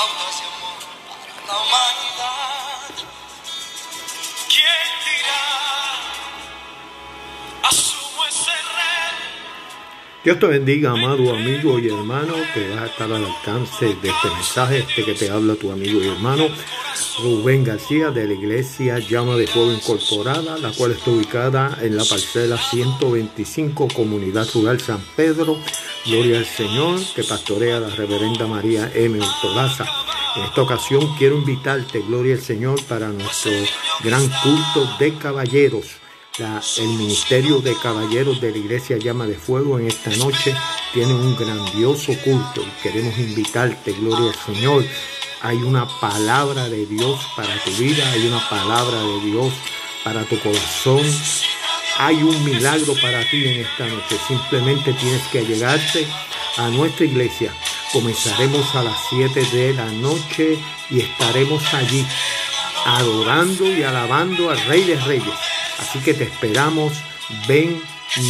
pautas de amor para la humanidad. ¿Quién dirá? Asumo ese reto. Dios te bendiga, amado amigo y hermano, que vas a estar al alcance de este mensaje, este que te habla tu amigo y hermano Rubén García de la iglesia Llama de Fuego Incorporada, la cual está ubicada en la parcela 125, Comunidad Rural San Pedro. Gloria al Señor, que pastorea la reverenda María M. Ortolaza. En esta ocasión quiero invitarte, Gloria al Señor, para nuestro gran culto de caballeros el Ministerio de Caballeros de la Iglesia Llama de Fuego en esta noche tiene un grandioso culto y queremos invitarte, gloria al Señor. Hay una palabra de Dios para tu vida, hay una palabra de Dios para tu corazón. Hay un milagro para ti en esta noche. Simplemente tienes que llegarte a nuestra iglesia. Comenzaremos a las 7 de la noche y estaremos allí adorando y alabando al Rey de Reyes. Así que te esperamos, ven,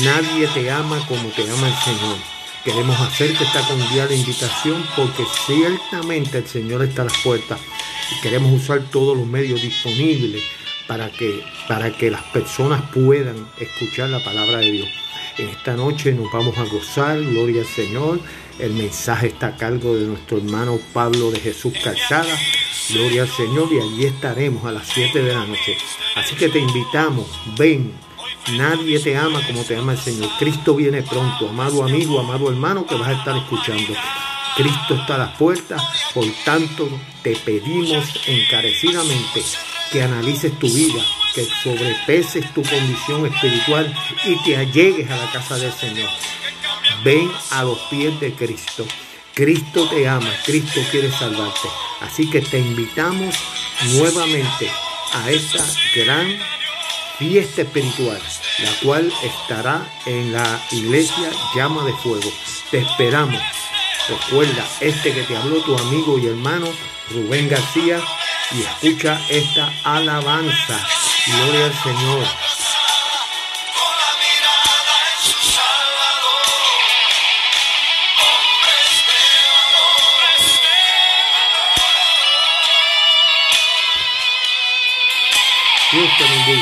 nadie te ama como te ama el Señor. Queremos hacerte esta cordial invitación porque ciertamente el Señor está a las puertas y queremos usar todos los medios disponibles para que, para que las personas puedan escuchar la palabra de Dios. En esta noche nos vamos a gozar, gloria al Señor. El mensaje está a cargo de nuestro hermano Pablo de Jesús Calzada. Gloria al Señor y allí estaremos a las 7 de la noche. Así que te invitamos, ven. Nadie te ama como te ama el Señor. Cristo viene pronto, amado amigo, amado hermano que vas a estar escuchando. Cristo está a las puertas, por tanto te pedimos encarecidamente que analices tu vida, que sobrepeses tu condición espiritual y te allegues a la casa del Señor. Ven a los pies de Cristo. Cristo te ama, Cristo quiere salvarte. Así que te invitamos nuevamente a esta gran fiesta espiritual, la cual estará en la iglesia Llama de Fuego. Te esperamos. Recuerda, este que te habló tu amigo y hermano Rubén García y escucha esta alabanza. Gloria al Señor. Dios te bendiga.